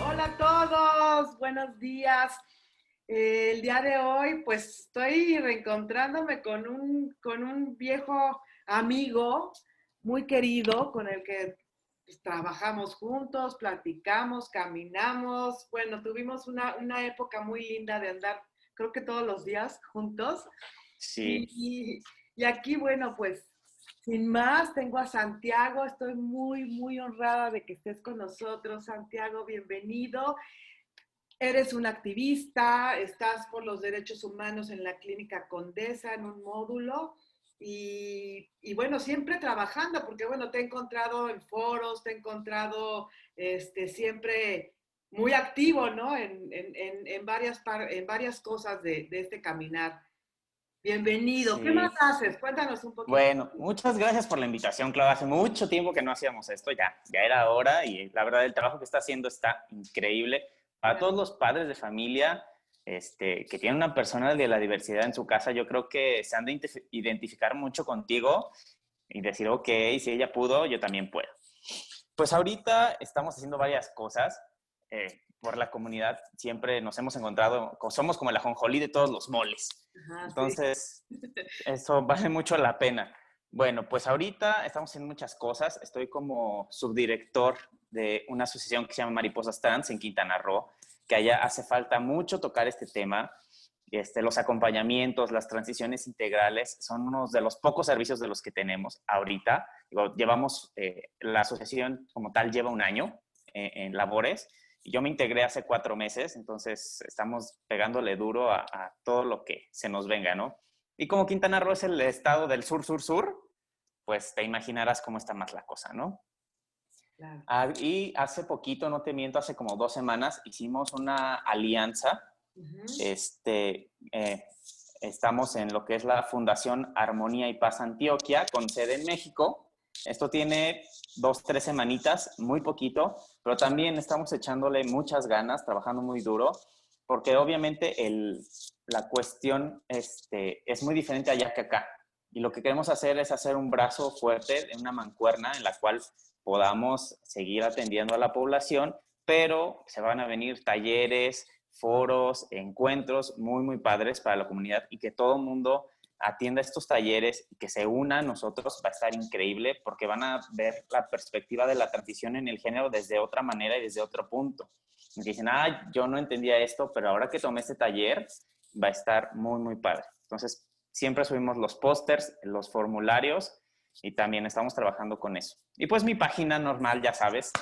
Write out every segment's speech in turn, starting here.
Hola a todos, buenos días. Eh, el día de hoy, pues estoy reencontrándome con un, con un viejo amigo muy querido con el que pues, trabajamos juntos, platicamos, caminamos. Bueno, tuvimos una, una, época muy linda de andar, creo que todos los días juntos. Sí. Y, y aquí, bueno, pues sin más, tengo a Santiago. Estoy muy, muy honrada de que estés con nosotros. Santiago, bienvenido. Eres un activista, estás por los derechos humanos en la Clínica Condesa en un módulo y, y, bueno, siempre trabajando, porque bueno, te he encontrado en foros, te he encontrado este, siempre muy activo, ¿no? En, en, en varias, en varias cosas de, de este caminar. Bienvenido. Sí. ¿Qué más haces? Cuéntanos un poquito. Bueno, muchas gracias por la invitación, Claudia. Hace mucho tiempo que no hacíamos esto, ya, ya era hora y la verdad el trabajo que está haciendo está increíble. Para todos los padres de familia este, que tienen una persona de la diversidad en su casa, yo creo que se han de identificar mucho contigo y decir, ok, si ella pudo, yo también puedo. Pues ahorita estamos haciendo varias cosas. Eh, por la comunidad siempre nos hemos encontrado, somos como el ajonjolí de todos los moles. Ajá, Entonces, sí. eso vale mucho la pena. Bueno, pues ahorita estamos haciendo muchas cosas. Estoy como subdirector de una asociación que se llama Mariposas Trans en Quintana Roo, que allá hace falta mucho tocar este tema. Este, los acompañamientos, las transiciones integrales son unos de los pocos servicios de los que tenemos ahorita. Digo, llevamos, eh, la asociación como tal lleva un año eh, en labores yo me integré hace cuatro meses, entonces estamos pegándole duro a, a, todo lo que se nos venga, ¿no? Y como Quintana Roo es el estado del sur, sur, sur, pues te imaginarás cómo está más la cosa, ¿no? Claro. Ah, y hace poquito, no te miento, hace como dos semanas hicimos una alianza. Uh -huh. Este, eh, estamos en lo que es la Fundación Armonía y Paz Antioquia, con sede en México. Esto tiene dos, tres semanitas, muy poquito, pero también estamos echándole muchas ganas, trabajando muy duro, porque obviamente el, la cuestión este, es muy diferente allá que acá. Y lo que queremos hacer es hacer un brazo fuerte, una mancuerna en la cual podamos seguir atendiendo a la población, pero se van a venir talleres, foros, encuentros muy, muy padres para la comunidad y que todo el mundo atienda estos talleres y que se una a nosotros va a estar increíble porque van a ver la perspectiva de la transición en el género desde otra manera y desde otro punto. Y dicen, ah, yo no entendía esto, pero ahora que tomé este taller va a estar muy, muy padre. Entonces, siempre subimos los pósters, los formularios y también estamos trabajando con eso. Y pues mi página normal, ya sabes,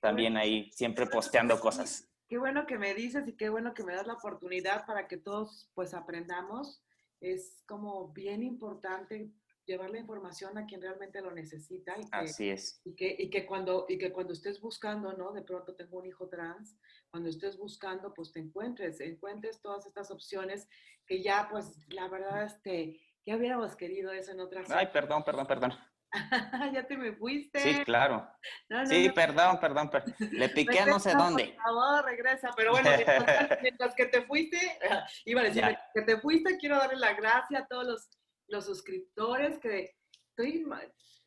también ahí siempre posteando cosas. Qué bueno que me dices y qué bueno que me das la oportunidad para que todos pues aprendamos es como bien importante llevar la información a quien realmente lo necesita. Y que, Así es. Y que, y que, cuando, y que cuando estés buscando, ¿no? De pronto tengo un hijo trans, cuando estés buscando, pues te encuentres, encuentres todas estas opciones que ya, pues, la verdad, este, ya hubiéramos querido eso en otras... Ay, perdón, perdón, perdón. ya te me fuiste. Sí, claro. No, no, sí, no. perdón, perdón, perdón. Le piqué a no sé dónde. Por favor, regresa. Pero bueno, mientras, mientras que te fuiste, iba a decir, que te fuiste, quiero darle la gracia a todos los, los suscriptores, que estoy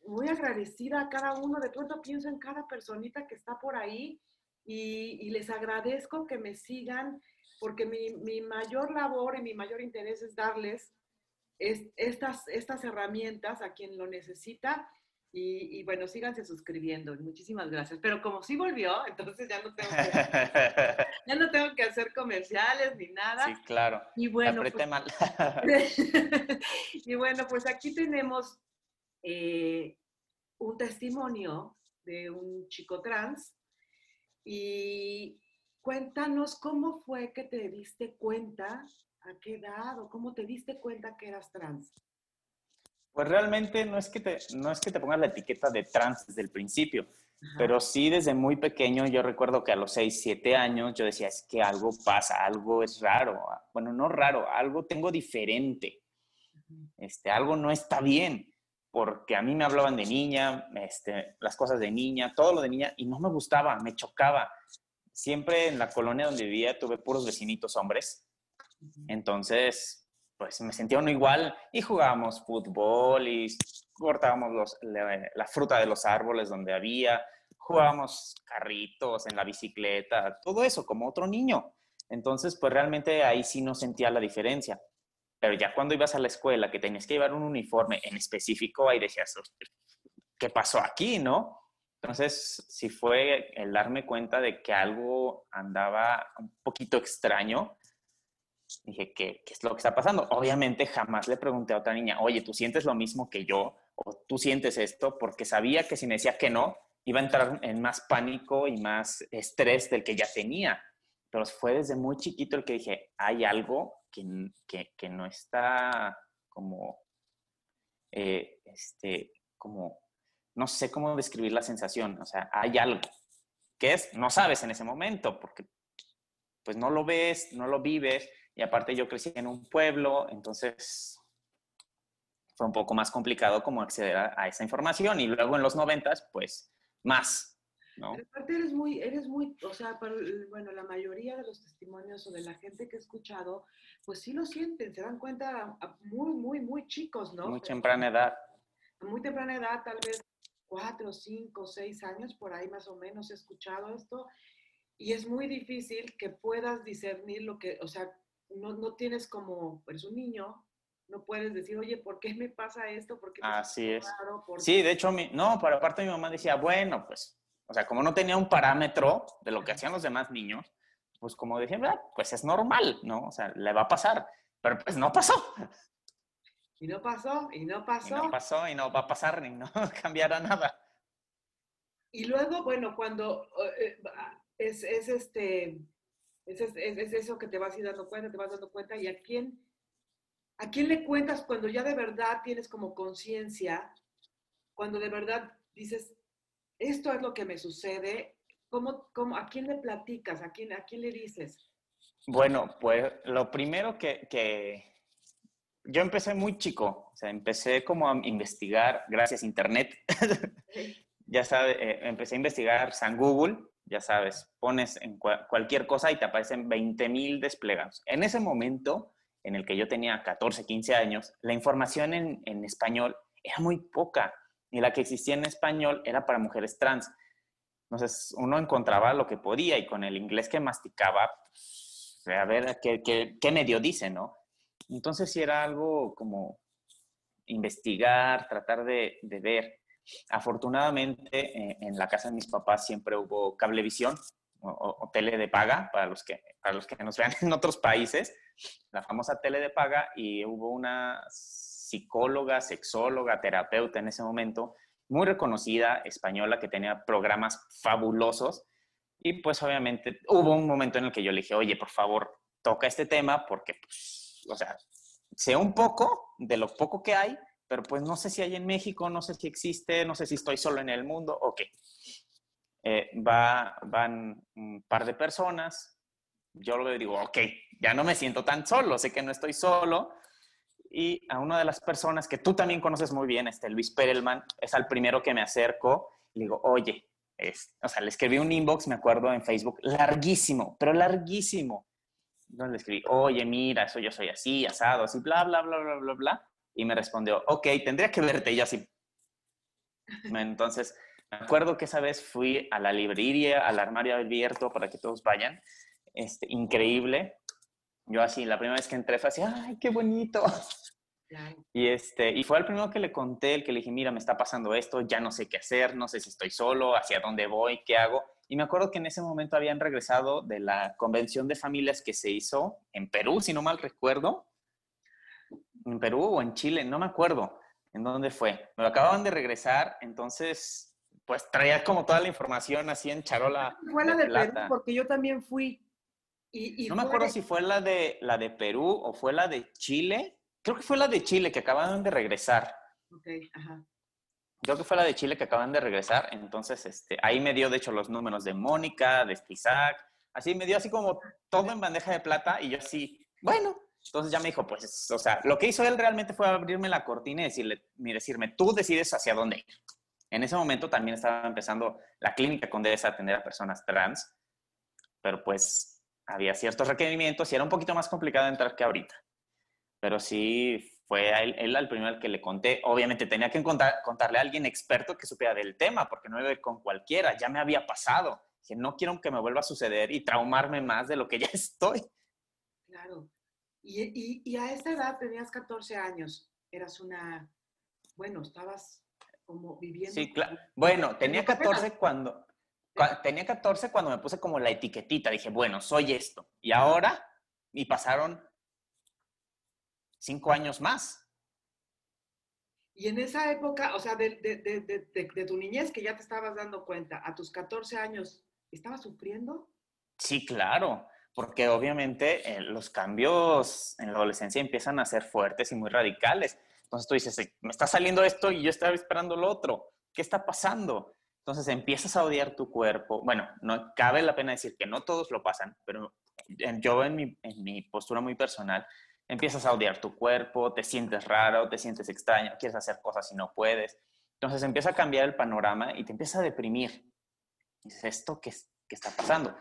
muy agradecida a cada uno. De pronto pienso en cada personita que está por ahí y, y les agradezco que me sigan, porque mi, mi mayor labor y mi mayor interés es darles es, estas, estas herramientas a quien lo necesita. Y, y, bueno, síganse suscribiendo. Muchísimas gracias. Pero como sí volvió, entonces ya no tengo que, ya no tengo que hacer comerciales ni nada. Sí, claro. Y bueno, pues, mal. y bueno, pues aquí tenemos eh, un testimonio de un chico trans. Y cuéntanos cómo fue que te diste cuenta ¿A qué edad o cómo te diste cuenta que eras trans? Pues realmente no es que te, no es que te pongas la etiqueta de trans desde el principio, Ajá. pero sí desde muy pequeño yo recuerdo que a los 6, 7 años yo decía, es que algo pasa, algo es raro. Bueno, no raro, algo tengo diferente. Este, algo no está bien, porque a mí me hablaban de niña, este, las cosas de niña, todo lo de niña, y no me gustaba, me chocaba. Siempre en la colonia donde vivía tuve puros vecinitos hombres, entonces, pues me sentía uno igual y jugábamos fútbol y cortábamos los, la, fruta de los árboles donde había, jugábamos carritos en la bicicleta, todo eso como otro niño. Entonces, pues realmente ahí sí no sentía la diferencia. Pero ya cuando ibas a la escuela, que tenías que llevar un uniforme en específico, ahí decías, ¿qué pasó aquí, no? Entonces, sí fue el darme cuenta de que algo andaba un poquito extraño. Dije, ¿qué, ¿qué, es lo que está pasando? Obviamente jamás le pregunté a otra niña, oye, ¿tú sientes lo mismo que yo? ¿O tú sientes esto? Porque sabía que si me decía que no, iba a entrar en más pánico y más estrés del que ya tenía. Pero fue desde muy chiquito el que dije, hay algo que, que, no está como, eh, este, como, no sé cómo describir la sensación, o sea, hay algo que es, no sabes en ese momento, porque pues no lo ves, no lo vives, y aparte yo crecí en un pueblo, entonces fue un poco más complicado como acceder a, a esa información, y luego en los noventas, pues más, ¿no? aparte eres muy, eres muy, o sea, bueno, la mayoría de los testimonios o de la gente que he escuchado, pues sí lo sienten, se dan cuenta muy, muy, muy chicos, ¿no? Muy temprana edad. A muy temprana edad, tal vez cuatro, cinco, seis años, por ahí más o menos he escuchado esto, y es muy difícil que puedas discernir lo que, o sea, no, no tienes como, eres un niño, no puedes decir, oye, ¿por qué me pasa esto? ¿Por qué Así es. Sí, de hecho, mi, no, pero aparte mi mamá decía, bueno, pues o sea, como no tenía un parámetro de lo que hacían los demás niños, pues como decía, pues es normal, ¿no? O sea, le va a pasar, pero pues no pasó. Y no pasó, y no pasó. Y no pasó, y no va a pasar, ni no cambiará nada. Y luego, bueno, cuando eh, es, es, este, es, es, eso que te vas a ir dando cuenta, te vas dando cuenta, y a quién, a quién le cuentas cuando ya de verdad tienes como conciencia, cuando de verdad dices, esto es lo que me sucede, ¿cómo, cómo, a quién le platicas? ¿A quién, ¿A quién le dices? Bueno, pues lo primero que, que yo empecé muy chico, o sea, empecé como a investigar gracias a Internet. ya sabes, eh, empecé a investigar San Google, ya sabes, pones en cualquier cosa y te aparecen 20 mil desplegados. En ese momento, en el que yo tenía 14, 15 años, la información en, español era muy poca y la que existía en español era para mujeres trans. Entonces uno encontraba lo que podía y con el inglés que masticaba, pues, a ver qué, medio dice, ¿no? Entonces sí era algo como investigar, tratar de ver. Afortunadamente eh, en la casa de mis papás siempre hubo cablevisión o, o, tele de paga para los, que, para los que nos vean en otros países, la famosa tele de paga y hubo unas psicóloga, sexóloga, terapeuta en ese momento, muy reconocida, española, que tenía programas fabulosos. Y pues obviamente hubo un momento en el que yo le dije, oye, por favor, toca este tema porque, pues, o sea, sé un poco de lo poco que hay, pero pues no sé si hay en México, no sé si existe, no sé si estoy solo en el mundo, ok. Eh, va, van un par de personas, yo lo digo, ok, ya no me siento tan solo, sé que no estoy solo, y a una de las personas que tú también conoces muy bien, este Luis Perelman, es al primero que me acerco le digo, oye, es, o sea, le escribí un inbox, me acuerdo, en Facebook, larguísimo, pero larguísimo. Entonces le escribí, oye, mira, eso yo soy así, asado, así, bla, bla, bla, bla, bla, bla. Y me respondió, ok, tendría que verte. Y así. Entonces, me acuerdo que esa vez fui a la librería, al armario abierto para que todos vayan. Este, increíble. Yo así, la primera vez que entré fue así, ¡ay, qué bonito! Y, este, y fue el primero que le conté, el que le dije, mira, me está pasando esto, ya no sé qué hacer, no sé si estoy solo, hacia dónde voy, qué hago. Y me acuerdo que en ese momento habían regresado de la convención de familias que se hizo en Perú, si no mal recuerdo. En Perú o en Chile, no me acuerdo en dónde fue. Me acababan de regresar, entonces, pues traía como toda la información así en charola. Fue la de, Perú, porque yo también fui no me acuerdo si fue la de, la de Perú o fue la de Chile. Creo que fue la de Chile que acaban de regresar. Ok, ajá. Creo que fue la de Chile que acaban de regresar. Entonces, este, ahí me dio, de hecho, los números de Mónica, de Isaac. Así me dio así como todo en bandeja de plata y yo así, bueno. Entonces ya me dijo, pues, o sea, lo que hizo él realmente fue abrirme la cortina y decirle, decirme, tú decides hacia dónde ir. En ese momento también estaba empezando la clínica Condesa a atender a personas trans, pero pues había ciertos requerimientos y era un poquito más complicado entrar que ahorita. pero sí fue él, él el primero al que le conté. Obviamente tenía que contarle a alguien experto que supiera del tema, porque no iba a ir con cualquiera, ya me había pasado. Que no quiero que me vuelva a suceder y traumarme más de lo que ya estoy. Claro. Y, y, y a esa edad tenías 14 años, eras una, bueno, estabas como viviendo. Sí, claro. Bueno, tenía 14 cuando, tenía 14 cuando me puse como la etiquetita, dije, bueno, soy esto. Y ahora, y pasaron cinco años más. Y en esa época, o sea, de, de, tu niñez que ya te estabas dando cuenta, a tus 14 años, ¿estabas sufriendo? Sí, claro, porque obviamente eh, los cambios en la adolescencia empiezan a ser fuertes y muy radicales. Entonces tú dices, me está saliendo esto y yo estaba esperando lo otro. ¿Qué está pasando? Entonces empiezas a odiar tu cuerpo. Bueno, no cabe la pena decir que no todos lo pasan, pero yo en mi, en mi postura muy personal, empiezas a odiar tu cuerpo, te sientes raro, te sientes extraño, quieres hacer cosas y no puedes. Entonces empieza a cambiar el panorama y te empieza a deprimir. Dices, ¿esto qué, qué está pasando?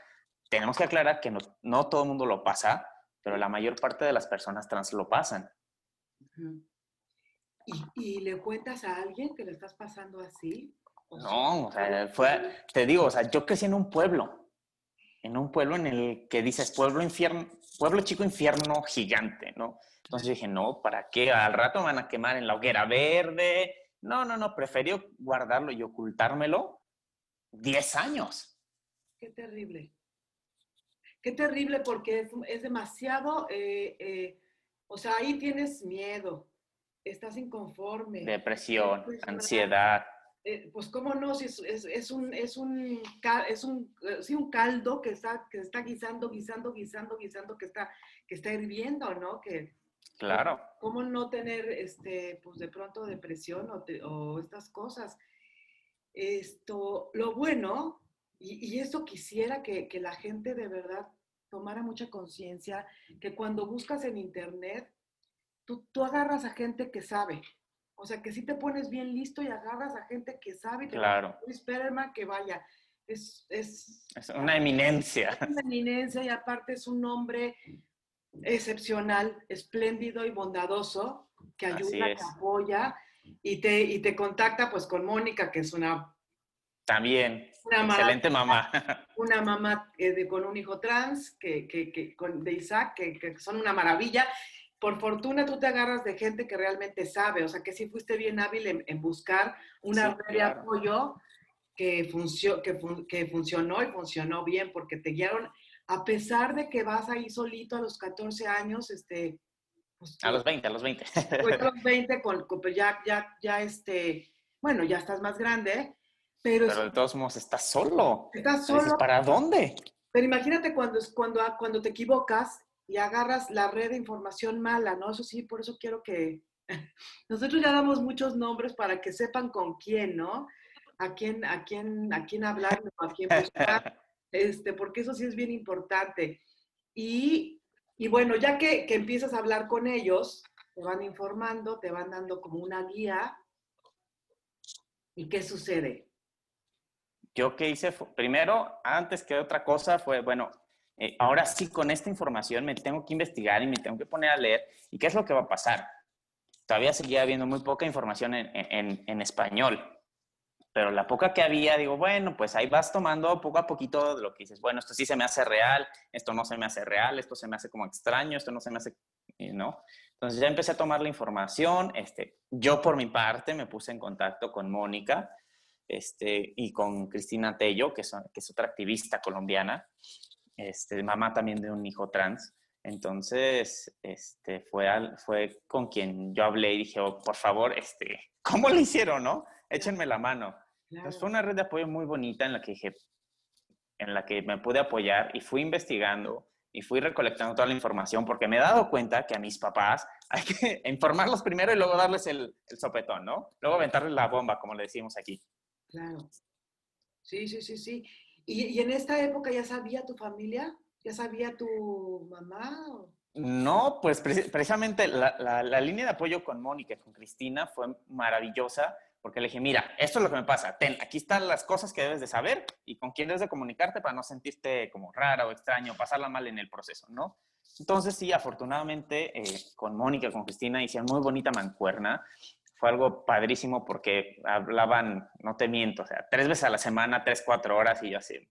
Tenemos que aclarar que no, no, todo el mundo lo pasa, pero la mayor parte de las personas trans lo pasan. ¿Y, ¿Y, le cuentas a alguien que le estás pasando así? no, o sea, fue, te digo, o sea, yo crecí en un pueblo en un pueblo en el que dices pueblo infierno, pueblo chico infierno gigante, ¿no? Entonces dije, no, ¿para qué? Al rato me van a quemar en la hoguera verde. No, no, no, prefiero guardarlo y ocultármelo 10 años. Qué terrible. Qué terrible porque es, es demasiado, eh, eh, o sea, ahí tienes miedo, estás inconforme. Depresión, ansiedad. Eh, pues cómo no, si es, es, un, es, un, es un, eh, un caldo que está, que está guisando, guisando, guisando, guisando, que está, que está hirviendo, ¿no? Que, claro. ¿Cómo no tener, este, pues de pronto depresión o, o estas cosas? Esto, lo bueno, y, y eso quisiera que, que la gente de verdad tomara mucha conciencia, que cuando buscas en internet, tú, tú agarras a gente que sabe, o sea, que si te pones bien listo y agarras a gente que sabe. claro. Esperma que vaya. Es, es, es una eminencia. Es una eminencia y aparte es un hombre excepcional, espléndido y bondadoso que ayuda, que apoya y te, y te contacta pues con Mónica, que es una... También, una excelente mamá. Una mamá eh, con un hijo trans, que, que, que con, de Isaac, que, que, son una maravilla por fortuna tú te agarras de gente que realmente sabe, o sea, que sí fuiste bien hábil en, buscar una red de apoyo que, que, funcionó y funcionó bien, porque te guiaron, a pesar de que vas ahí solito a los 14 años, este... Pues, a los 20, a los 20. Pues a los 20, con, pues ya, ya, ya, este, bueno, ya estás más grande, pero... Pero de todos modos estás solo. Estás solo. ¿Para dónde? Pero imagínate cuando, cuando, cuando te equivocas y agarras la red de información mala, ¿no? Eso sí, por eso quiero que nosotros ya damos muchos nombres para que sepan con quién, ¿no? A quién, a quién, a quién hablar, a quién buscar, este, porque eso sí es bien importante. Y, y bueno, ya que, que empiezas a hablar con ellos, te van informando, te van dando como una guía. ¿Y qué sucede? Yo qué hice, primero, antes que otra cosa, fue, bueno, eh, ahora sí con esta información me tengo que investigar y me tengo que poner a leer. ¿Y qué es lo que va a pasar? Todavía seguía habiendo muy poca información en, en, en español, pero la poca que había, digo, bueno, pues ahí vas tomando poco a poquito de lo que dices, bueno, esto sí se me hace real, esto no se me hace real, esto se me hace como extraño, esto no se me hace, ¿no? Entonces ya empecé a tomar la información, este, yo por mi parte me puse en contacto con Mónica este, y con Cristina Tello, que, son, que es otra activista colombiana, este, mamá también de un hijo trans. Entonces, este, fue, fue con quien yo hablé y dije, oh, por favor, este, ¿cómo lo hicieron, no? Échenme la mano. Entonces, fue una red de apoyo muy bonita en la que dije, en la que me pude apoyar y fui investigando y fui recolectando toda la información porque me he dado cuenta que a mis papás hay que informarlos primero y luego darles el, el sopetón, ¿no? Luego aventarles la bomba, como le decimos aquí. Claro. Sí, sí, sí, sí. ¿Y, en esta época ya sabía tu familia? ¿Ya sabía tu mamá? No, pues precisamente la, línea de apoyo con Mónica y con Cristina fue maravillosa porque le dije, mira, esto es lo que me pasa, ten, aquí están las cosas que debes de saber y con quién debes de comunicarte para no sentirte como rara o extraño, pasarla mal en el proceso, ¿no? Entonces, sí, afortunadamente, eh, con Mónica, con Cristina, hicieron muy bonita mancuerna. Fue algo padrísimo porque hablaban, no te miento, o sea, tres veces a la semana, tres, cuatro horas y yo así,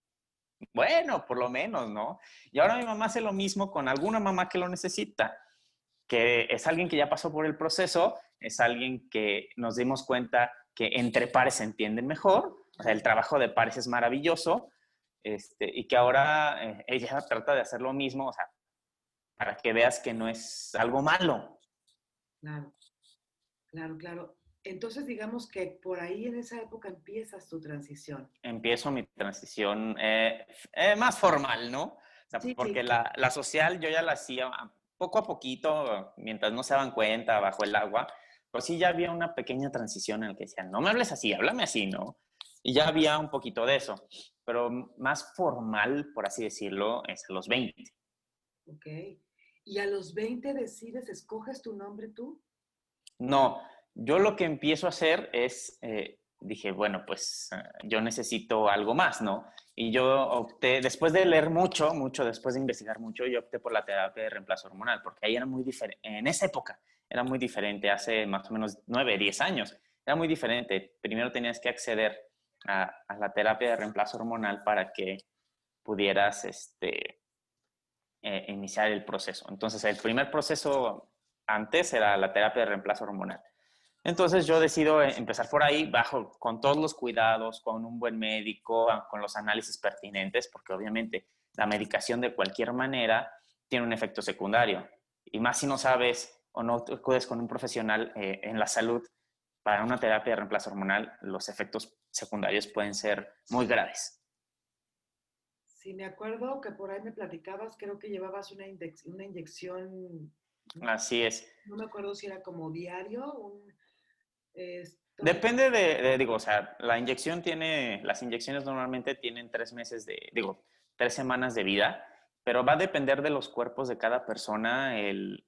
bueno, por lo menos, ¿no? Y ahora mi mamá hace lo mismo con alguna mamá que lo necesita, que es alguien que ya pasó por el proceso, es alguien que nos dimos cuenta que entre pares se entienden mejor, o sea, el trabajo de pares es maravilloso, este, y que ahora eh, ella trata de hacer lo mismo, o sea, para que veas que no es algo malo. Claro, claro, claro. Entonces, digamos que por ahí en esa época empiezas tu transición. Empiezo mi transición eh, eh, más formal, ¿no? porque La, la, social yo ya la hacía poco a poquito, mientras no se daban cuenta, bajo el agua, pero sí ya había una pequeña transición en la que decían, no me hables así, háblame así, ¿no? Y ya había un poquito de eso, pero más formal, por así decirlo, es a los 20. Ok. ¿Y a los 20 decides, escoges tu nombre tú? No, yo lo que empiezo a hacer es, eh, dije, bueno, pues eh, yo necesito algo más, ¿no? Y yo opté, después de leer mucho, mucho, después de investigar mucho, yo opté por la terapia de reemplazo hormonal, porque ahí era muy diferente, en esa época era muy diferente, hace más o menos nueve, diez años, era muy diferente. Primero tenías que acceder a, la terapia de reemplazo hormonal para que pudieras este, eh, iniciar el proceso. Entonces, el primer proceso antes era la terapia de reemplazo hormonal. Entonces yo decido eh, empezar por ahí, bajo con todos los cuidados, con un buen médico, ah, con los análisis pertinentes, porque obviamente la medicación de cualquier manera tiene un efecto secundario. Y más si no sabes o no acudes con un profesional eh, en la salud para una terapia de reemplazo hormonal, los efectos secundarios pueden ser muy graves. Sí, me acuerdo que por ahí me platicabas, creo que llevabas una, una inyección. Así es. No me acuerdo si era como diario, un, Depende de, digo, o sea, la inyección tiene, las inyecciones normalmente tienen tres meses de, digo, tres semanas de vida, pero va a depender de los cuerpos de cada persona el,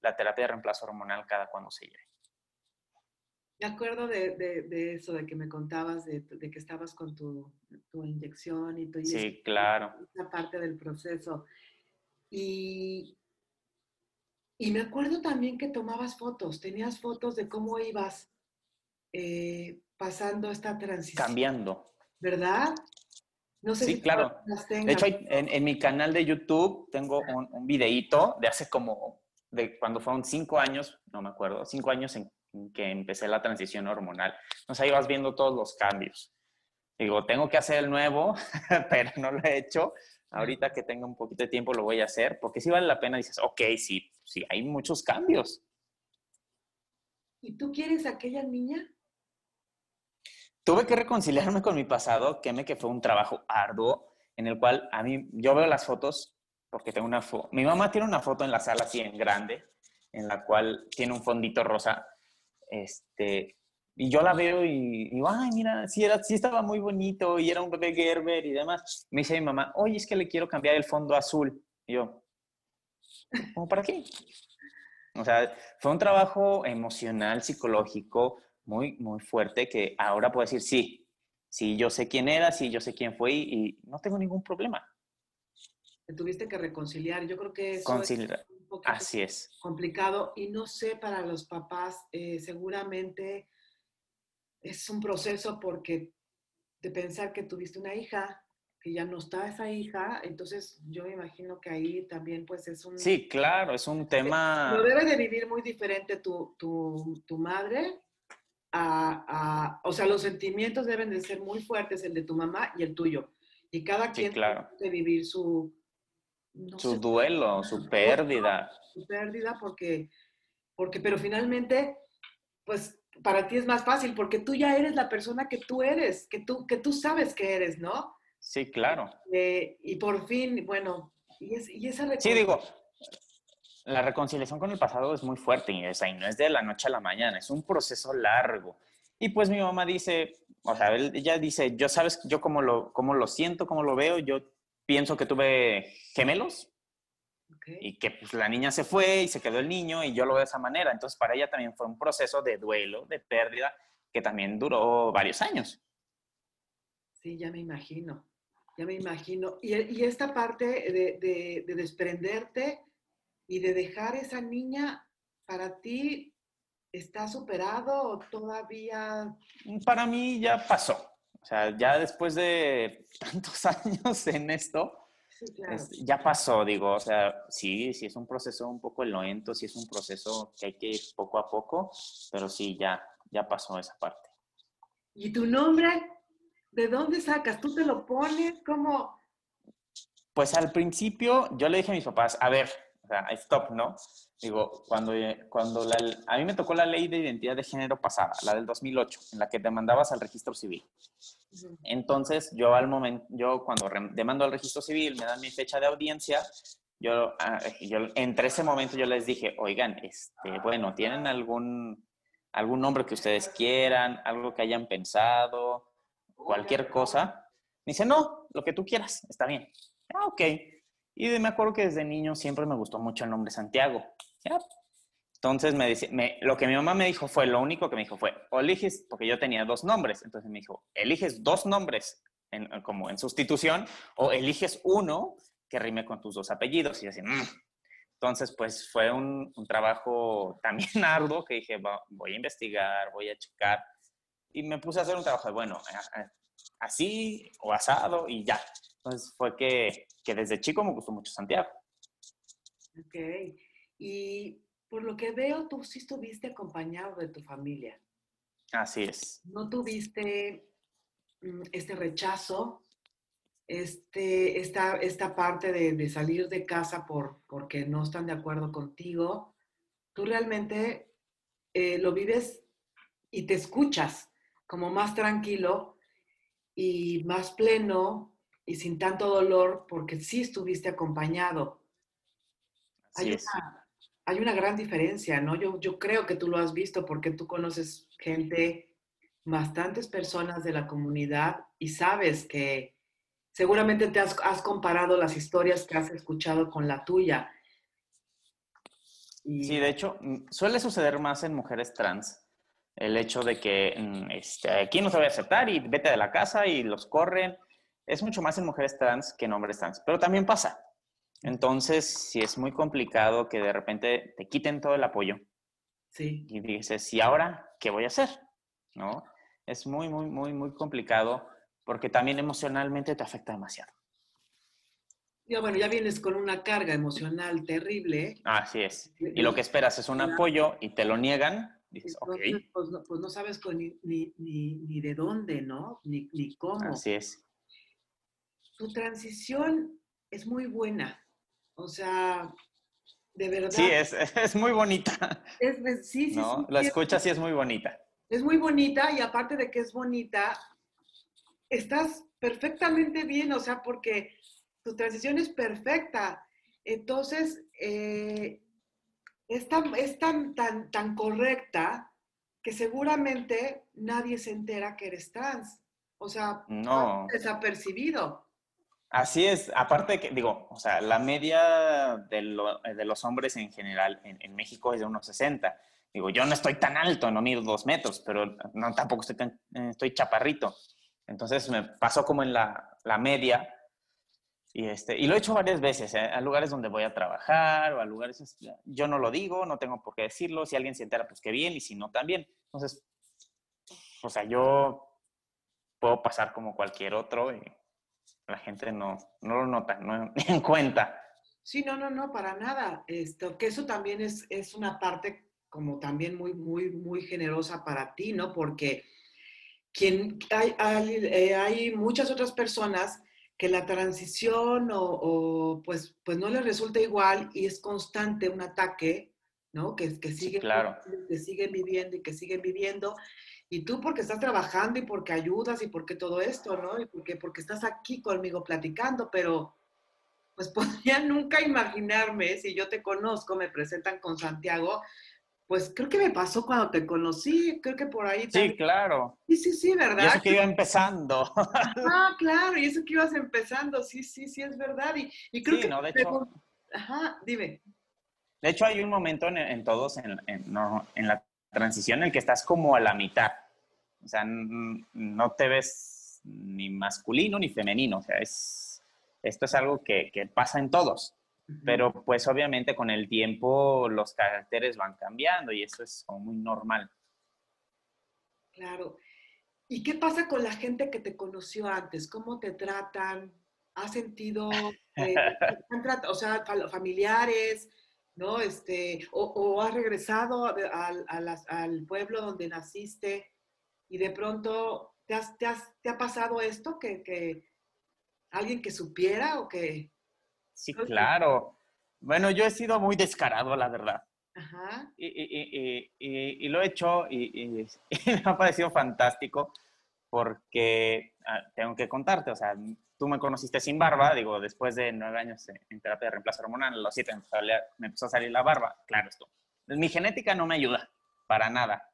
la terapia de reemplazo hormonal cada cuando se lleve. Me acuerdo de, de, eso, de que me contabas, de, que estabas con tu, tu inyección y tu... Sí, claro. Esa parte del proceso. Y y me acuerdo también que tomabas fotos, tenías fotos de cómo ibas eh, pasando esta transición. Cambiando. ¿Verdad? No sé sí, claro. de hecho, en, mi canal de YouTube tengo un, un videíto de hace como, de cuando fueron cinco años, no me acuerdo, cinco años en, que empecé la transición hormonal. Entonces ahí vas viendo todos los cambios. Digo, tengo que hacer el nuevo, pero no lo he hecho. Ahorita que tenga un poquito de tiempo lo voy a hacer, porque si vale la pena, dices, ok, sí, sí, hay muchos cambios. ¿Y tú quieres aquella niña? Tuve que reconciliarme con mi pasado, que me que fue un trabajo arduo, en el cual a mí, yo veo las fotos, porque tengo una foto, mi mamá tiene una foto en la sala así en grande, en la cual tiene un fondito rosa, este, y yo la veo y digo, ay, mira, sí, era, sí estaba muy bonito y era un bebé Gerber y demás. Me dice mi mamá, oye, es que le quiero cambiar el fondo azul. Y yo, ¿cómo para qué? O sea, fue un trabajo emocional, psicológico, muy, muy fuerte que ahora puedo decir, sí, sí, yo sé quién era, sí, yo sé quién fue y, no tengo ningún problema. Te tuviste que reconciliar. Yo creo que eso Conciliar. es un poquito Así es. complicado y no sé para los papás, eh, seguramente es un proceso porque de pensar que tuviste una hija, que ya no está esa hija, entonces yo me imagino que ahí también pues es un... Sí, claro, es un tema... Lo debe de vivir muy diferente tu, tu, tu madre a, o sea, los sentimientos deben de ser muy fuertes, el de tu mamá y el tuyo. Y cada quien claro. de vivir su... su duelo, su pérdida. Su pérdida porque, porque, pero finalmente, pues para ti es más fácil porque tú ya eres la persona que tú eres, que tú, que tú sabes que eres, ¿no? Sí, claro. Eh, y por fin, bueno, y, esa Sí, digo, la reconciliación con el pasado es muy fuerte y, y no es de la noche a la mañana, es un proceso largo. Y pues mi mamá dice, o sea, ella dice, yo sabes, yo cómo lo, cómo lo siento, cómo lo veo, yo pienso que tuve gemelos, y que pues, la niña se fue y se quedó el niño y yo lo veo de esa manera. Entonces para ella también fue un proceso de duelo, de pérdida, que también duró varios años. Sí, ya me imagino. Ya me imagino. Y, esta parte de, desprenderte y de dejar esa niña, para ti, ¿está superado o todavía? Para mí ya pasó. O sea, ya después de tantos años en esto, ya pasó, digo, o sea, sí, sí es un proceso un poco lento, sí es un proceso que hay que ir poco a poco, pero sí, ya, ya pasó esa parte. ¿Y tu nombre? ¿De dónde sacas? ¿Tú te lo pones? ¿Cómo? Pues al principio yo le dije a mis papás, a ver, o sea, stop, ¿no? Digo, cuando, cuando a mí me tocó la ley de identidad de género pasada, la del 2008, en la que demandabas al registro civil. Entonces, yo al momento, yo cuando demando al registro civil, me dan mi fecha de audiencia, yo, ah, yo entre ese momento yo les dije, oigan, este, bueno, ¿tienen algún, algún nombre que ustedes quieran, algo que hayan pensado? cualquier cosa. Me dice, no, lo que tú quieras, está bien. Ah, ok. Y me acuerdo que desde niño siempre me gustó mucho el nombre Santiago. Entonces me dice, lo que mi mamá me dijo fue, lo único que me dijo fue, o eliges, porque yo tenía dos nombres, entonces me dijo, eliges dos nombres en, como en sustitución o eliges uno que rime con tus dos apellidos. Y así, mm". entonces pues fue un, un, trabajo también arduo que dije, voy a investigar, voy a checar y me puse a hacer un trabajo de, bueno, así o asado y ya. Entonces fue que, que desde chico me gustó mucho Santiago. Ok. Y por lo que veo, tú sí estuviste acompañado de tu familia. Así es. No tuviste mm, este rechazo, este, esta, esta parte de, de, salir de casa por, porque no están de acuerdo contigo. Tú realmente eh, lo vives y te escuchas como más tranquilo y más pleno y sin tanto dolor porque sí estuviste acompañado. Hay una, hay una, gran diferencia, ¿no? Yo, yo creo que tú lo has visto porque tú conoces gente, bastantes personas de la comunidad y sabes que seguramente te has, has comparado las historias que has escuchado con la tuya. Sí, de hecho, mm, suele suceder más en mujeres trans el hecho de que mm, este, aquí no se va a aceptar y vete de la casa y los corren. Es mucho más en mujeres trans que en hombres trans, pero también pasa. Entonces, si es muy complicado que de repente te quiten todo el apoyo. Sí. Y dices, ¿y ahora qué voy a hacer? ¿No? Es muy, muy, muy, muy complicado porque también emocionalmente te afecta demasiado. Ya, bueno, ya vienes con una carga emocional terrible. Así es. Y lo que esperas es un apoyo y te lo niegan, pues, pues, no, sabes ni, de dónde, ¿no? Ni, cómo. Así es. Tu transición es muy buena. O sea, de verdad. Sí, es, es muy bonita. Es, sí, sí, ¿No? La escucha sí es muy bonita. Es muy bonita y aparte de que es bonita, estás perfectamente bien, o sea, porque tu transición es perfecta. Entonces, eh, es tan, es tan, tan, tan correcta que seguramente nadie se entera que eres trans. O sea, no. desapercibido. Así es, aparte que, digo, o sea, la media de, los hombres en general en, México es de unos 60. Digo, yo no estoy tan alto, no mido dos metros, pero no, tampoco estoy, estoy chaparrito. Entonces me pasó como en la, media, y, este, y lo he hecho varias veces, ¿eh? a lugares donde voy a trabajar o a lugares, yo no lo digo, no tengo por qué decirlo, si alguien se entera, pues qué bien, y si no, también. Entonces, o sea, yo puedo pasar como cualquier otro y la gente no, no lo nota, no en cuenta. Sí, no, no, no, para nada. Esto, que eso también es, es una parte como también muy, muy, muy generosa para ti, ¿no? Porque quien, hay, hay, eh, hay muchas otras personas que la transición o, pues, pues no les resulta igual y es constante un ataque, ¿no? Que, que, siguen, claro. que siguen viviendo y que siguen viviendo. Y tú porque estás trabajando y porque ayudas y porque todo esto, ¿no? Y porque, porque estás aquí conmigo platicando, pero pues podría nunca imaginarme, si yo te conozco, me presentan con Santiago, pues creo que me pasó cuando te conocí, creo que por ahí. Sí, claro. Sí, sí, sí, ¿verdad? Y eso que iba empezando. Ah, claro, y eso que ibas empezando, sí, sí, sí, es verdad. Y, y creo que... No, de hecho, Ajá, dime. De hecho, hay un momento en, todos, en, en, la transición, en el que estás como a la mitad. O sea, no te ves ni masculino ni femenino, o sea, es, esto es algo que, que pasa en todos, pero pues obviamente con el tiempo los caracteres van cambiando y eso es muy normal. Claro. ¿Y qué pasa con la gente que te conoció antes? ¿Cómo te tratan? ¿Has sentido, eh, o sea, familiares, ¿no? Este, o, has regresado al, al, pueblo donde naciste y de pronto te, has, te, te ha pasado esto que, que, alguien que supiera o que... Sí, claro. Bueno, yo he sido muy descarado, la verdad. Ajá. Y, y, y, y, lo he hecho y, me ha parecido fantástico porque ah, tengo que contarte, o sea, tú me conociste sin barba, digo, después de nueve años en terapia de reemplazo hormonal, a los siete me empezó a salir la barba, claro, esto. Mi genética no me ayuda, para nada.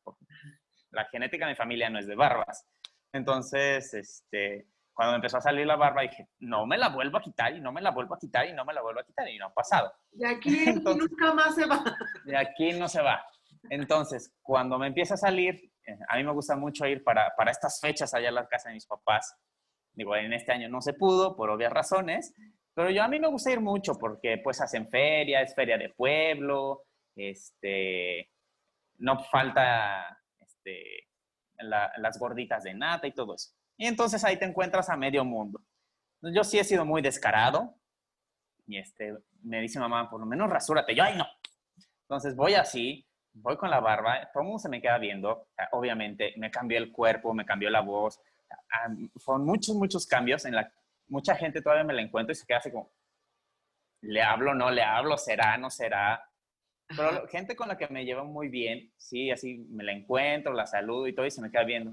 La genética de mi familia no es de barbas. Entonces, este, cuando me empezó a salir la barba, dije, no me la vuelvo a quitar y no me la vuelvo a quitar y no me la vuelvo a quitar y no ha pasado. De aquí nunca más se va. De aquí no se va. Entonces, cuando me empieza a salir, eh, a mí me gusta mucho ir para, para estas fechas allá a la casa de mis papás Digo, en este año no se pudo por obvias razones, pero yo a mí me gusta ir mucho porque pues hacen feria, es feria de pueblo, este, no falta este, las gorditas de nata y todo eso. Y entonces ahí te encuentras a medio mundo. Yo sí he sido muy descarado y este, me dice mamá, por lo menos rasúrate. Yo, ay, no. Entonces voy así, voy con la barba, todo se me queda viendo. Obviamente me cambió el cuerpo, me cambió la voz, fueron muchos, muchos cambios. En la, mucha gente todavía me la encuentro y se queda así como, ¿le hablo, no le hablo? ¿Será, no será? Pero gente con la que me llevo muy bien, sí, así me la encuentro, la saludo y todo y se me queda viendo.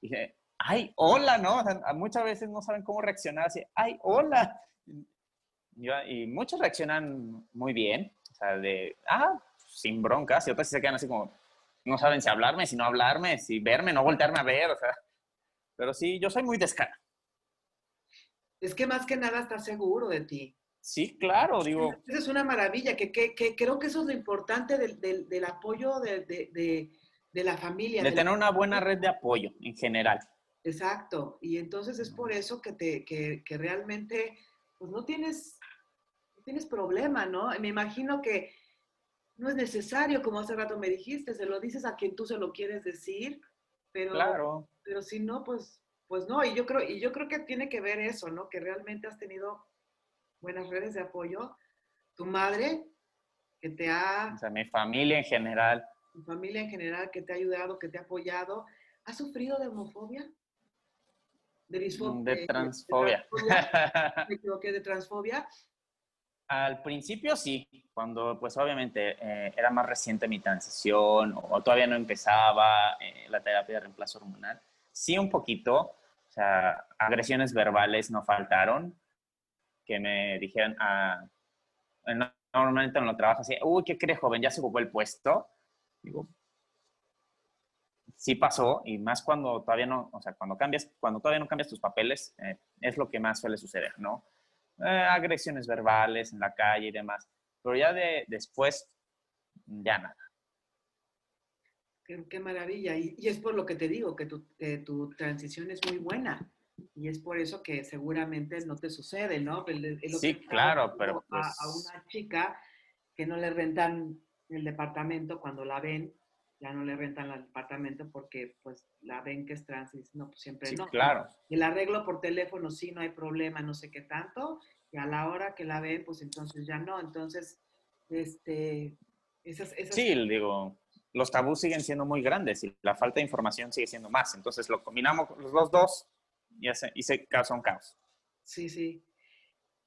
Y dije, ay, hola, ¿no? muchas veces no saben cómo reaccionar así, ay, hola. y muchos reaccionan muy bien, o sea, de, ah, sin broncas, y otras se quedan así como, no saben si hablarme, si no hablarme, si verme, no voltearme a ver, o sea, pero sí, yo soy muy descarado. Es que más que nada estás seguro de ti. Sí, claro, digo. Esa es una maravilla, que, que, que, creo que eso es lo importante del, del, apoyo de, de, de, la familia. De, tener una buena red de apoyo en general. Exacto, y entonces es por eso que, te, que, que realmente pues no tienes, no tienes problema, ¿no? Me imagino que no es necesario, como hace rato me dijiste, se lo dices a quien tú se lo quieres decir, pero, claro. Pero si no, pues, pues no. Y yo, creo, y yo creo que tiene que ver eso, ¿no? Que realmente has tenido buenas redes de apoyo. Tu madre, que te ha... O sea, mi familia en general. Tu familia en general, que te ha ayudado, que te ha apoyado. ¿Has sufrido de homofobia? De disfobia. De transfobia. Me equivoqué, de transfobia. Al principio sí, cuando pues obviamente eh, era más reciente mi transición o, todavía no empezaba eh, la terapia de reemplazo hormonal. Sí un poquito, o sea, agresiones verbales no faltaron, que me dijeran, ah, normalmente en lo trabajo así, uy, ¿qué crees, joven? Ya se ocupó el puesto. Digo, sí pasó y más cuando todavía no, o sea, cuando cambias, cuando todavía no cambias tus papeles, eh, es lo que más suele suceder, ¿no? Eh, agresiones verbales en la calle y demás. Pero ya de, después, ya nada. Qué, maravilla. Y, es por lo que te digo, que tu, tu, transición es muy buena. Y es por eso que seguramente no te sucede, ¿no? sí, claro, pero... Pues... A, una chica que no le rentan el departamento cuando la ven, ya no le rentan el departamento porque pues la ven que es trans y no, pues siempre sí, no. claro. El arreglo por teléfono sí, no hay problema, no sé qué tanto, y a la hora que la ven, pues entonces ya no. Entonces, este, esas... esas... Sí, digo, los tabús siguen siendo muy grandes y la falta de información sigue siendo más. Entonces lo combinamos los dos y, se, y se causa un caos. Sí, sí.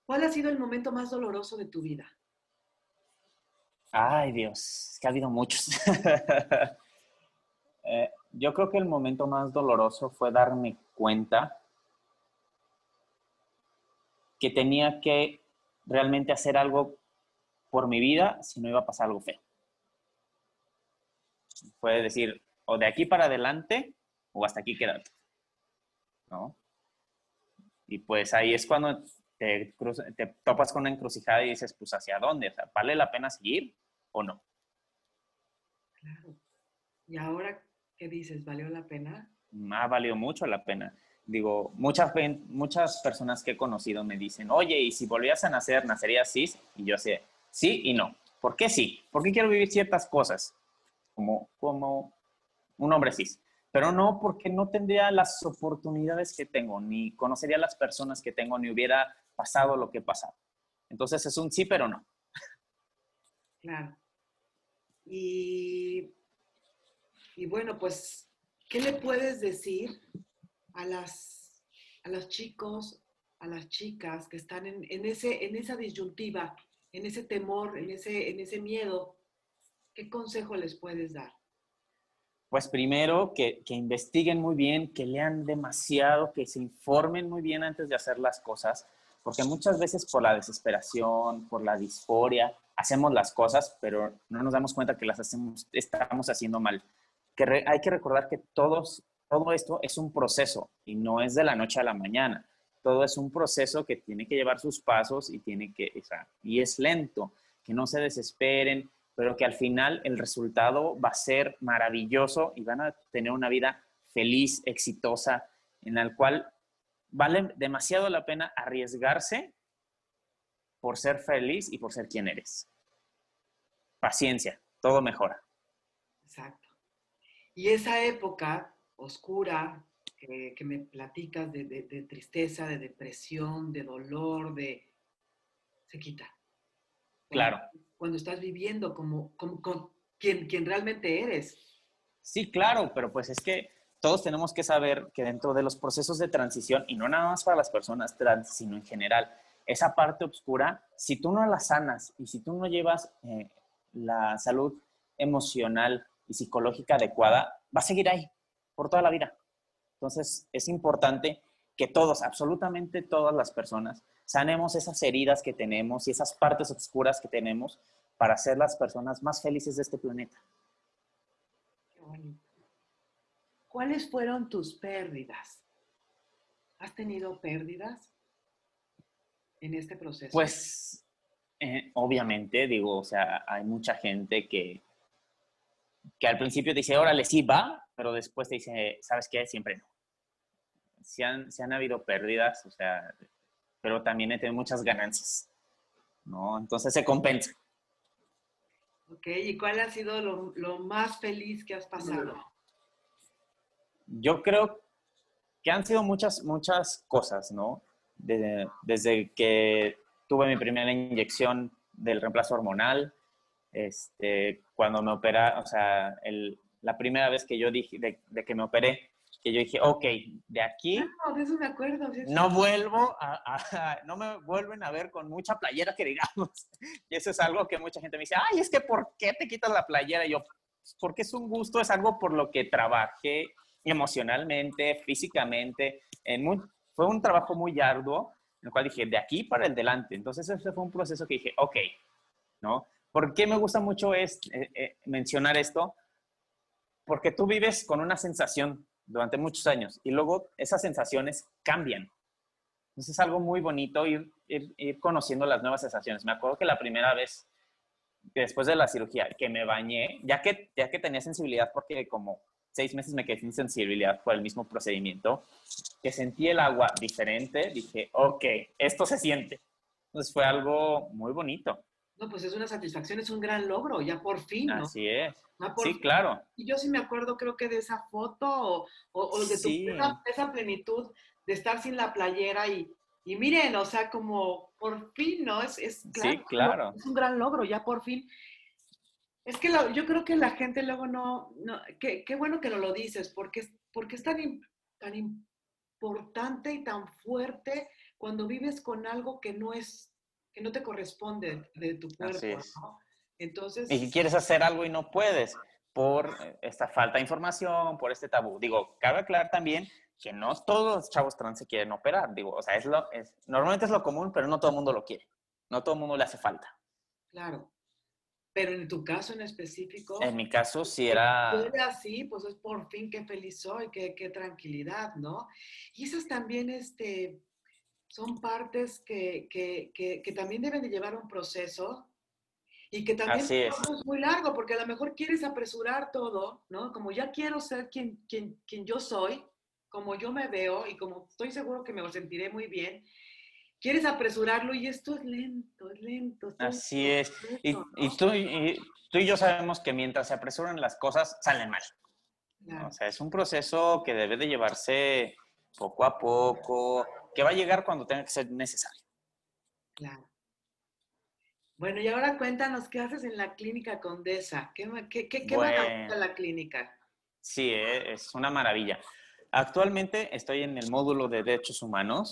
¿Cuál ha sido el momento más doloroso de tu vida? Ay, Dios, es que ha habido muchos. Eh, yo creo que el momento más doloroso fue darme cuenta que tenía que realmente hacer algo por mi vida si no iba a pasar algo feo. Puede decir, o de aquí para adelante, o hasta aquí quédate. ¿No? Y pues ahí es cuando te, te topas con una encrucijada y dices, pues hacia dónde, o sea, ¿vale la pena seguir o no? Claro. ¿Y ahora qué dices? ¿Valió la pena? Ha valido mucho la pena. Digo, muchas, muchas personas que he conocido me dicen, oye, ¿y si volvías a nacer, nacerías cis? Y yo sé, sí y no. ¿Por qué sí? Porque quiero vivir ciertas cosas como, como un hombre cis. Pero no porque no tendría las oportunidades que tengo, ni conocería las personas que tengo, ni hubiera pasado lo que he pasado. Entonces es un sí, pero no. Claro. Y, y bueno, pues, ¿qué le puedes decir a, las, a los chicos, a las chicas que están en, en, ese, en esa disyuntiva, en ese temor, en ese, en ese miedo? ¿Qué consejo les puedes dar? Pues primero, que, que, investiguen muy bien, que lean demasiado, que se informen muy bien antes de hacer las cosas, porque muchas veces por la desesperación, por la disforia, hacemos las cosas, pero no nos damos cuenta que las hacemos, estamos haciendo mal. Que hay que recordar que todos todo esto es un proceso y no es de la noche a la mañana. Todo es un proceso que tiene que llevar sus pasos y tiene que, y es lento, que no se desesperen, pero que al final el resultado va a ser maravilloso y van a tener una vida feliz, exitosa, en la cual vale demasiado la pena arriesgarse por ser feliz y por ser quien eres. Paciencia, todo mejora. Exacto. Y esa época oscura que, me platicas de, tristeza, de depresión, de dolor, de... se quita. Claro. Cuando estás viviendo como, como, quien, quien realmente eres. Sí, claro, pero pues es que todos tenemos que saber que dentro de los procesos de transición, y no nada más para las personas trans, sino en general, esa parte oscura, si tú no la sanas y si tú no llevas eh, la salud emocional y psicológica adecuada, va a seguir ahí por toda la vida. Entonces, es importante que todos, absolutamente todas las personas, sanemos esas heridas que tenemos y esas partes oscuras que tenemos para ser las personas más felices de este planeta. Qué bonito. ¿Cuáles fueron tus pérdidas? ¿Has tenido pérdidas en este proceso? Pues, eh, obviamente, digo, o sea, hay mucha gente que, que al principio dice, órale, sí, va, pero después te dice, ¿sabes qué? Siempre no. Se han, han habido pérdidas, o sea, pero también he tenido muchas ganancias, ¿no? Entonces se compensa. Ok, ¿y cuál ha sido lo, lo más feliz que has pasado? Yo creo que han sido muchas, muchas cosas, ¿no? Desde, desde que tuve mi primera inyección del reemplazo hormonal, este, cuando me opera, o sea, el, la primera vez que yo dije, de, que me operé, que yo dije, ok, de aquí no, de eso me acuerdo, no vuelvo a, no me vuelven a ver con mucha playera que digamos. Y eso es algo que mucha gente me dice, ay, es que ¿por qué te quitas la playera? Y yo, porque es un gusto, es algo por lo que trabajé emocionalmente, físicamente. En fue un trabajo muy arduo, en el cual dije, de aquí para el delante. Entonces ese fue un proceso que dije, ok, ¿no? ¿Por qué me gusta mucho es, eh, eh, mencionar esto? porque tú vives con una sensación durante muchos años y luego esas sensaciones cambian. Entonces es algo muy bonito ir, ir, conociendo las nuevas sensaciones. Me acuerdo que la primera vez, después de la cirugía, que me bañé, ya que, ya que tenía sensibilidad, porque como seis meses me quedé sin sensibilidad por el mismo procedimiento, que sentí el agua diferente, dije, ok, esto se siente. Entonces fue algo muy bonito. No, pues es una satisfacción, es un gran logro, ya por fin, ¿no? Así es. sí, claro. Y yo sí me acuerdo, creo que de esa foto o, de tu, esa, plenitud de estar sin la playera y, y miren, o sea, como por fin, ¿no? Es, es claro, sí, claro. Es un gran logro, ya por fin. Es que yo creo que la gente luego no, no qué, bueno que no lo dices, porque, porque es tan, tan importante y tan fuerte cuando vives con algo que no es que no te corresponde de tu cuerpo, ¿no? Entonces... Y quieres hacer algo y no puedes por esta falta de información, por este tabú. Digo, cabe aclarar también que no todos los chavos trans se quieren operar. Digo, o sea, es lo, es, normalmente es lo común, pero no todo el mundo lo quiere. No todo el mundo le hace falta. Claro. Pero en tu caso en específico. En mi caso sí era. Era así, pues es por fin qué feliz soy, qué, qué tranquilidad, ¿no? Y esas también, este, son partes que, también deben de llevar un proceso y que también es. muy largo, porque a lo mejor quieres apresurar todo, ¿no? Como ya quiero ser quien, quien, quien yo soy, como yo me veo y como estoy seguro que me sentiré muy bien, quieres apresurarlo y esto es lento, es lento. Así es. y, tú, y, yo sabemos que mientras se apresuran las cosas, salen mal. O sea, es un proceso que debe de llevarse poco a poco, que va a llegar cuando tenga que ser necesario. Claro. Bueno, y ahora cuéntanos qué haces en la clínica Condesa. ¿Qué, qué, qué, qué bueno, la clínica? Sí, eh, es una maravilla. Actualmente estoy en el módulo de derechos humanos,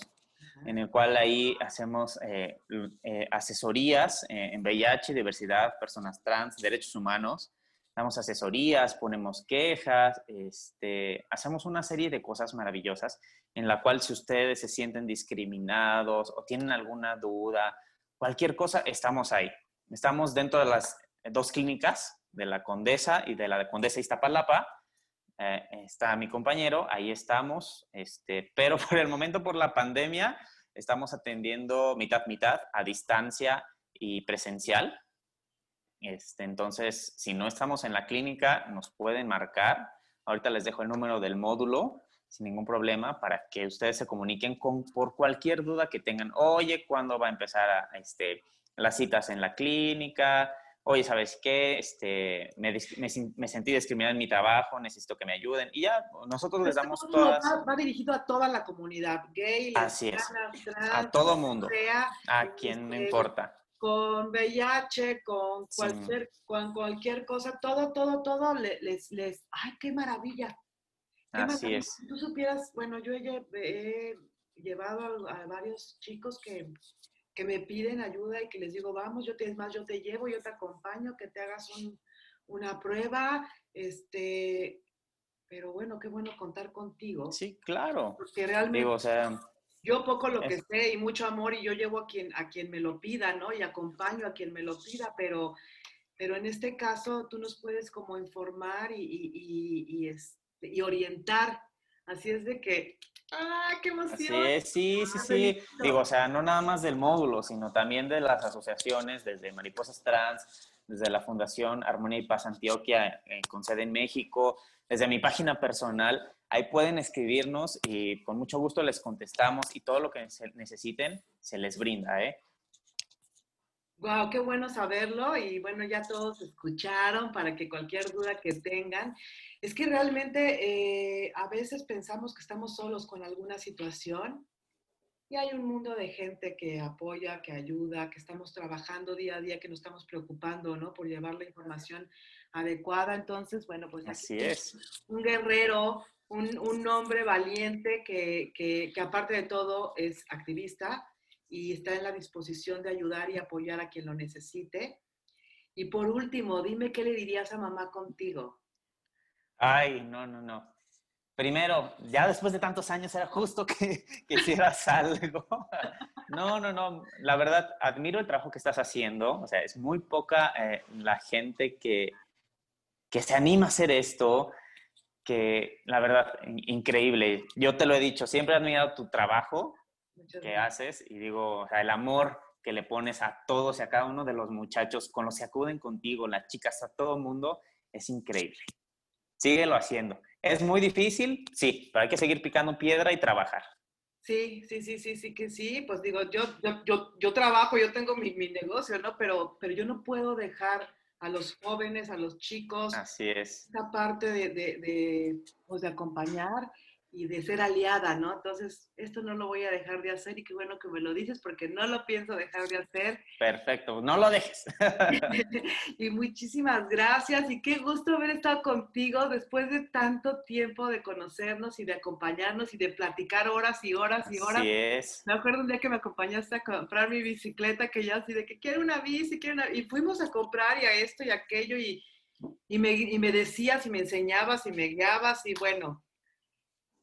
en el cual ahí hacemos eh, eh, asesorías en VIH, diversidad, personas trans, derechos humanos. Damos asesorías, ponemos quejas, este, hacemos una serie de cosas maravillosas en la cual si ustedes se sienten discriminados o tienen alguna duda, cualquier cosa, estamos ahí. Estamos dentro de las dos clínicas, de la Condesa y de la Condesa Iztapalapa. Eh, está mi compañero, ahí estamos, este, pero por el momento, por la pandemia, estamos atendiendo mitad-mitad a distancia y presencial. Este, entonces, si no estamos en la clínica, nos pueden marcar. Ahorita les dejo el número del módulo sin ningún problema para que ustedes se comuniquen con, por cualquier duda que tengan. Oye, ¿cuándo va a empezar a, este, las citas en la clínica? Oye, ¿sabes qué? Este, me, me, sentí discriminada en mi trabajo, necesito que me ayuden. Y ya, nosotros les damos todas... Va, dirigido a toda la comunidad, gay, Así es. a todo mundo, a quien me este, importa. Con VIH, con cualquier, con cualquier cosa, todo, todo, todo, les, les... ¡Ay, qué maravilla! Así es. Si tú supieras, bueno, yo he, llevado a, varios chicos que, me piden ayuda y que les digo, vamos, yo te, es más, yo te llevo, yo te acompaño, que te hagas una prueba, este, pero bueno, qué bueno contar contigo. Sí, claro. Porque realmente yo poco lo que sé y mucho amor y yo llevo a quien, a quien me lo pida, ¿no? Y acompaño a quien me lo pida, pero, pero en este caso tú nos puedes como informar y, y, y, es, y orientar. Así es de que, ¡ah, qué emoción! Así es, sí, sí, sí. Digo, o sea, no nada más del módulo, sino también de las asociaciones, desde Mariposas Trans, desde la Fundación Armonía y Paz Antioquia, eh, con sede en México, desde mi página personal. Ahí pueden escribirnos y con mucho gusto les contestamos y todo lo que necesiten se les brinda, ¿eh? Wow, qué bueno saberlo y bueno, ya todos escucharon para que cualquier duda que tengan. Es que realmente eh, a veces pensamos que estamos solos con alguna situación y hay un mundo de gente que apoya, que ayuda, que estamos trabajando día a día, que nos estamos preocupando, ¿no? Por llevar la información adecuada. Entonces, bueno, pues así es. Un guerrero, un, un hombre valiente que, que, que aparte de todo es activista y está en la disposición de ayudar y apoyar a quien lo necesite. Y por último, dime qué le dirías a mamá contigo. Ay, no, no, no. Primero, ya después de tantos años era justo que, que hicieras algo. No, no, no. La verdad, admiro el trabajo que estás haciendo. O sea, es muy poca eh, la gente que, que se anima a hacer esto, que la verdad, increíble. Yo te lo he dicho, siempre he admirado tu trabajo que haces y digo, o sea, el amor que le pones a todos y a cada uno de los muchachos con los que acuden contigo, las chicas, a todo el mundo, es increíble síguelo haciendo. ¿Es muy difícil? Sí, pero hay que seguir picando piedra y trabajar. Sí, sí, sí, sí, sí que sí. Pues digo, yo, yo, yo, trabajo, yo tengo mi, mi, negocio, ¿no? Pero, pero yo no puedo dejar a los jóvenes, a los chicos. Así es. Esta parte de, de, de, pues de acompañar y de ser aliada, ¿no? Entonces, esto no lo voy a dejar de hacer y qué bueno que me lo dices porque no lo pienso dejar de hacer. Perfecto, no lo dejes. y muchísimas gracias y qué gusto haber estado contigo después de tanto tiempo de conocernos y de acompañarnos y de platicar horas y horas y horas. Así es. Me acuerdo un día que me acompañaste a comprar mi bicicleta que ya así de que quiero una bici, quiero una... Y fuimos a comprar y a esto y aquello y, y, me, y me decías y me enseñabas y me guiabas y bueno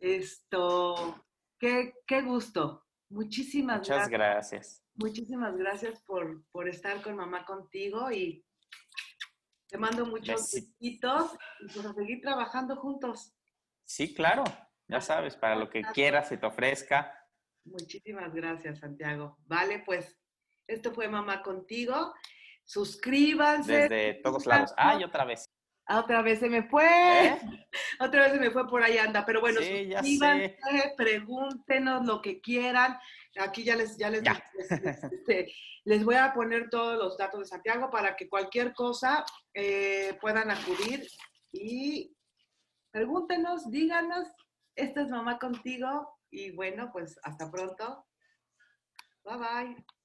esto, qué, qué gusto. Muchísimas Muchas gracias. Muchísimas gracias por, por, estar con mamá contigo y te mando muchos besitos y por seguir trabajando juntos. Sí, claro. Ya sabes, para lo que quieras se te ofrezca. Muchísimas gracias, Santiago. Vale, pues esto fue Mamá Contigo. Suscríbanse. Desde todos lados. Ah, y otra vez. Otra vez se me fue. ¿Eh? Otra vez se me fue por ahí anda. Pero bueno, sí, pregúntenos lo que quieran. Aquí ya les, ya les, este, les, voy a poner todos los datos de Santiago para que cualquier cosa eh, puedan acudir y pregúntenos, díganos. Esta es mamá contigo. Y bueno, pues hasta pronto. Bye bye.